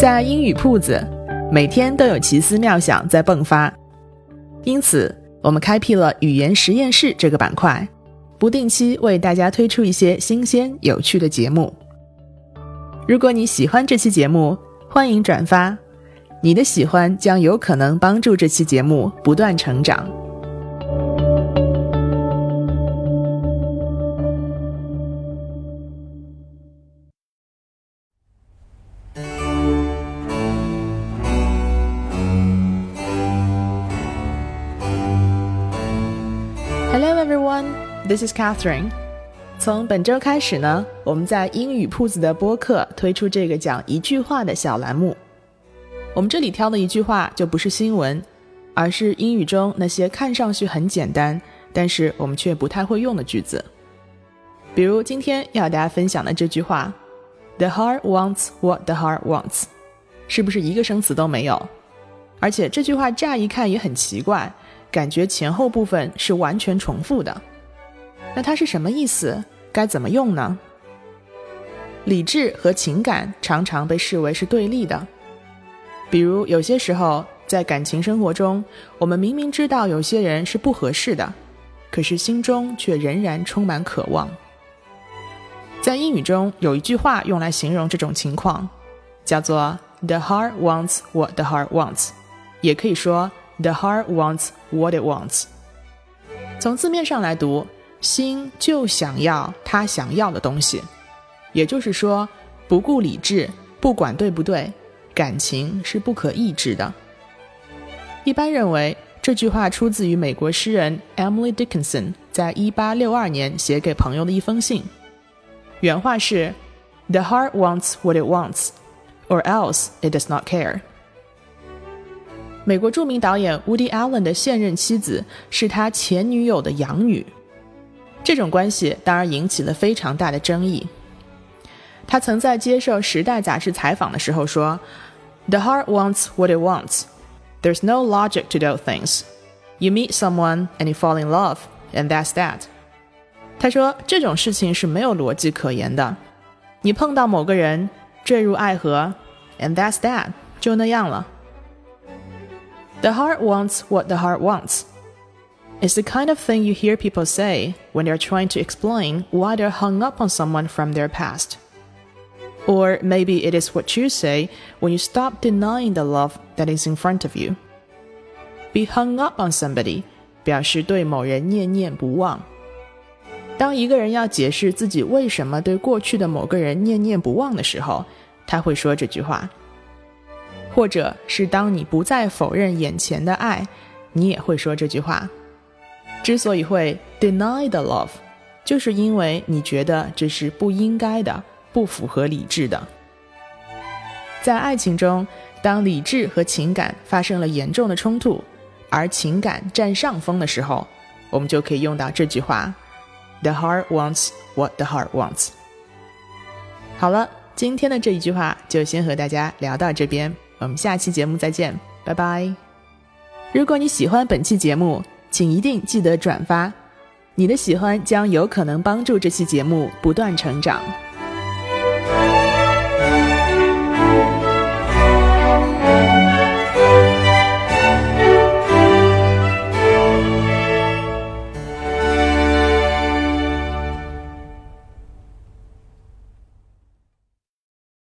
在英语铺子，每天都有奇思妙想在迸发，因此我们开辟了语言实验室这个板块，不定期为大家推出一些新鲜有趣的节目。如果你喜欢这期节目，欢迎转发，你的喜欢将有可能帮助这期节目不断成长。Hello everyone, this is Catherine. 从本周开始呢，我们在英语铺子的播客推出这个讲一句话的小栏目。我们这里挑的一句话就不是新闻，而是英语中那些看上去很简单，但是我们却不太会用的句子。比如今天要大家分享的这句话：“The heart wants what the heart wants”，是不是一个生词都没有？而且这句话乍一看也很奇怪。感觉前后部分是完全重复的，那它是什么意思？该怎么用呢？理智和情感常常被视为是对立的，比如有些时候在感情生活中，我们明明知道有些人是不合适的，可是心中却仍然充满渴望。在英语中有一句话用来形容这种情况，叫做 “the heart wants what the heart wants”，也可以说。The heart wants what it wants。从字面上来读，心就想要他想要的东西，也就是说，不顾理智，不管对不对，感情是不可抑制的。一般认为，这句话出自于美国诗人 Emily Dickinson 在一八六二年写给朋友的一封信。原话是：“The heart wants what it wants, or else it does not care。”美国著名导演 Woody Allen 的现任妻子是他前女友的养女，这种关系当然引起了非常大的争议。他曾在接受《时代》杂志采访的时候说：“The heart wants what it wants. There's no logic to those things. You meet someone and you fall in love, and that's that.” 他说这种事情是没有逻辑可言的。你碰到某个人，坠入爱河，and that's that，就那样了。The heart wants what the heart wants. It's the kind of thing you hear people say when they're trying to explain why they're hung up on someone from their past. Or maybe it is what you say when you stop denying the love that is in front of you. Be hung up on somebody 表示对某人念念不忘。当一个人要解释自己为什么对过去的某个人念念不忘的时候，他会说这句话。 或者是当你不再否认眼前的爱，你也会说这句话。之所以会 deny the love，就是因为你觉得这是不应该的，不符合理智的。在爱情中，当理智和情感发生了严重的冲突，而情感占上风的时候，我们就可以用到这句话：The heart wants what the heart wants。好了，今天的这一句话就先和大家聊到这边。我们下期节目再见，拜拜！如果你喜欢本期节目，请一定记得转发，你的喜欢将有可能帮助这期节目不断成长。